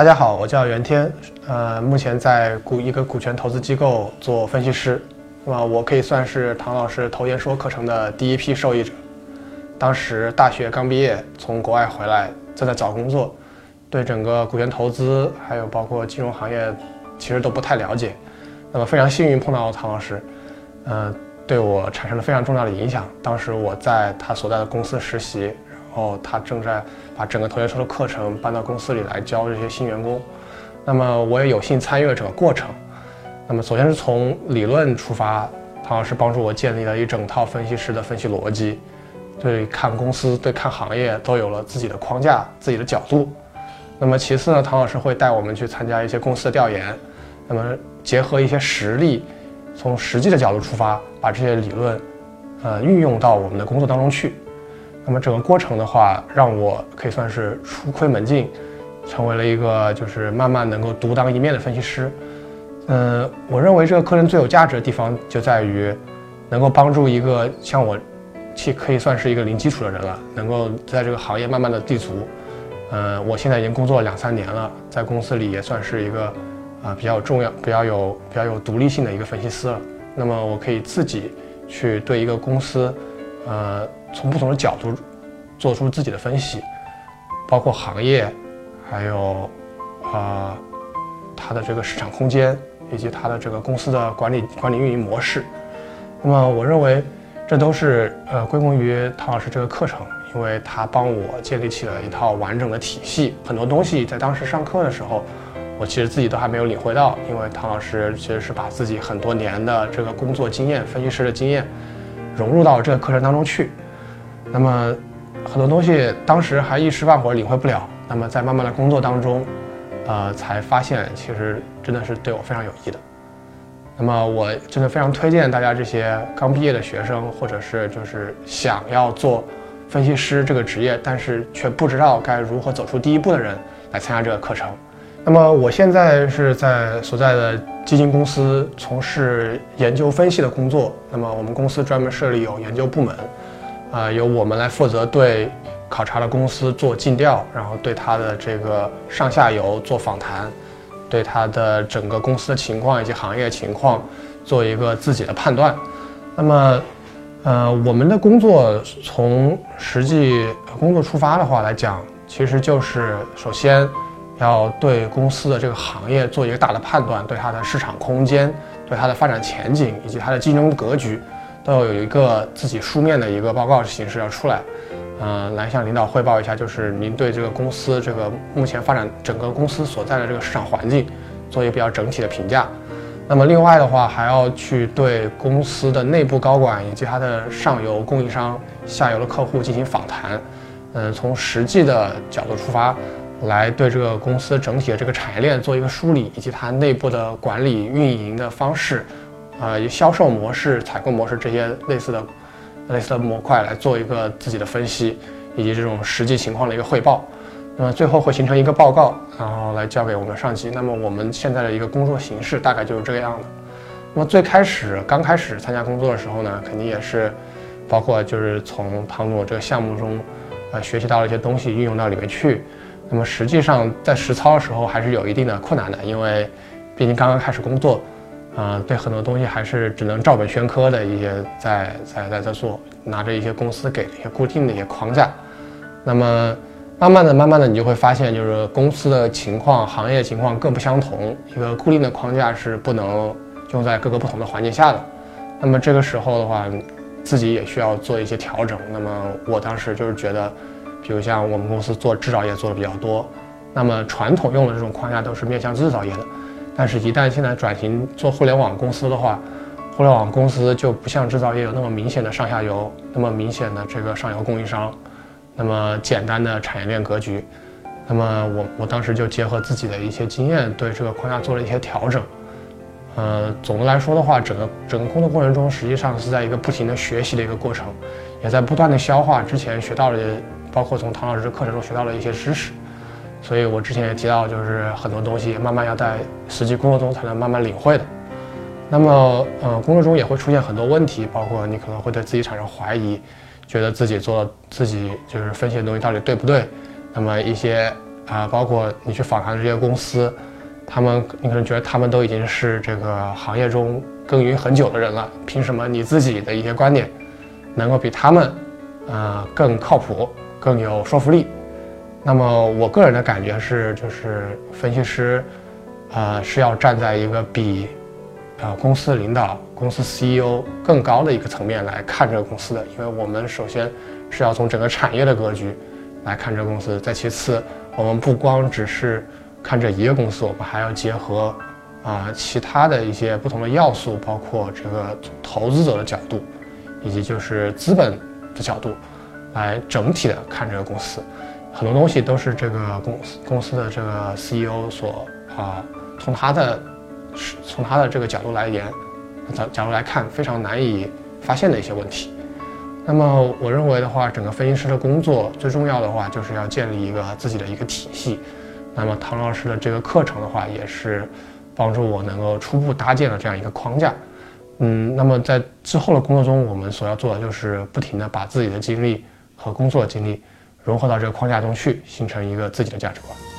大家好，我叫袁天，呃，目前在股一个股权投资机构做分析师。那么我可以算是唐老师投研说课程的第一批受益者。当时大学刚毕业，从国外回来，正在找工作，对整个股权投资还有包括金融行业，其实都不太了解。那么非常幸运碰到唐老师，呃，对我产生了非常重要的影响。当时我在他所在的公司实习，后他正在把整个同学说的课程搬到公司里来教这些新员工。那么我也有幸参与了整个过程。那么首先是从理论出发，唐老师帮助我建立了一整套分析师的分析逻辑。对看公司、对看行业都有了自己的框架、自己的角度。那么其次呢，唐老师会带我们去参加一些公司的调研，那么结合一些实例，从实际的角度出发，把这些理论，呃，运用到我们的工作当中去。那么整个过程的话，让我可以算是初窥门径，成为了一个就是慢慢能够独当一面的分析师。嗯，我认为这个课程最有价值的地方就在于，能够帮助一个像我。其可以算是一个零基础的人了，能够在这个行业慢慢的立足。嗯，我现在已经工作了两三年了，在公司里也算是一个啊比较重要、比较有、比较有独立性的一个分析师了。那么我可以自己去对一个公司，呃，从不同的角度做出自己的分析，包括行业，还有啊它的这个市场空间，以及它的这个公司的管理管理运营模式。那么我认为。这都是呃归功于唐老师这个课程，因为他帮我建立起了一套完整的体系。很多东西在当时上课的时候，我其实自己都还没有领会到，因为唐老师其实是把自己很多年的这个工作经验、分析师的经验融入到这个课程当中去。那么很多东西当时还一时半会儿领会不了，那么在慢慢的工作当中，呃，才发现其实真的是对我非常有益的。那么我真的非常推荐大家这些刚毕业的学生，或者是就是想要做分析师这个职业，但是却不知道该如何走出第一步的人来参加这个课程。那么我现在是在所在的基金公司从事研究分析的工作。那么我们公司专门设立有研究部门，啊，由我们来负责对考察的公司做尽调，然后对它的这个上下游做访谈。对它的整个公司的情况以及行业情况做一个自己的判断。那么，呃，我们的工作从实际工作出发的话来讲，其实就是首先要对公司的这个行业做一个大的判断，对它的市场空间、对它的发展前景以及它的竞争格局，都要有一个自己书面的一个报告形式要出来。嗯，来向领导汇报一下，就是您对这个公司这个目前发展整个公司所在的这个市场环境，做一个比较整体的评价。那么另外的话，还要去对公司的内部高管以及它的上游供应商、下游的客户进行访谈。嗯，从实际的角度出发，来对这个公司整体的这个产业链做一个梳理，以及它内部的管理运营的方式，呃，销售模式、采购模式这些类似的。类似的模块来做一个自己的分析，以及这种实际情况的一个汇报，那么最后会形成一个报告，然后来交给我们上级。那么我们现在的一个工作形式大概就是这个样的。那么最开始刚开始参加工作的时候呢，肯定也是包括就是从唐总这个项目中，呃，学习到了一些东西，运用到里面去。那么实际上在实操的时候还是有一定的困难的，因为毕竟刚刚开始工作。啊，对很多东西还是只能照本宣科的一些在在在在做，拿着一些公司给的一些固定的一些框架，那么慢慢的慢慢的你就会发现，就是公司的情况、行业情况各不相同，一个固定的框架是不能用在各个不同的环境下的。那么这个时候的话，自己也需要做一些调整。那么我当时就是觉得，比如像我们公司做制造业做的比较多，那么传统用的这种框架都是面向制造业的。但是，一旦现在转型做互联网公司的话，互联网公司就不像制造业有那么明显的上下游，那么明显的这个上游供应商，那么简单的产业链格局。那么我我当时就结合自己的一些经验，对这个框架做了一些调整。呃，总的来说的话，整个整个工作过程中，实际上是在一个不停的学习的一个过程，也在不断的消化之前学到的，包括从唐老师课程中学到的一些知识。所以我之前也提到，就是很多东西慢慢要在实际工作中才能慢慢领会的。那么，呃，工作中也会出现很多问题，包括你可能会对自己产生怀疑，觉得自己做自己就是分析的东西到底对不对？那么一些啊，包括你去访谈这些公司，他们你可能觉得他们都已经是这个行业中耕耘很久的人了，凭什么你自己的一些观点能够比他们呃更靠谱、更有说服力？那么我个人的感觉是，就是分析师，呃，是要站在一个比，呃，公司领导、公司 CEO 更高的一个层面来看这个公司的。因为我们首先是要从整个产业的格局来看这个公司，再其次，我们不光只是看这一个公司，我们还要结合啊其他的一些不同的要素，包括这个投资者的角度，以及就是资本的角度，来整体的看这个公司。很多东西都是这个公司公司的这个 CEO 所啊，从他的从他的这个角度来言，角角度来看非常难以发现的一些问题。那么我认为的话，整个分析师的工作最重要的话，就是要建立一个自己的一个体系。那么唐老师的这个课程的话，也是帮助我能够初步搭建了这样一个框架。嗯，那么在之后的工作中，我们所要做的就是不停的把自己的经历和工作经历。融合到这个框架中去，形成一个自己的价值观。